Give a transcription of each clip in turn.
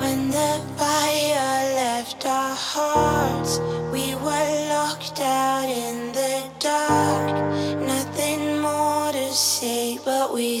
When the fire left our hearts, we were locked out in the dark. Nothing more to say, but we.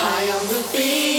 high on the beat.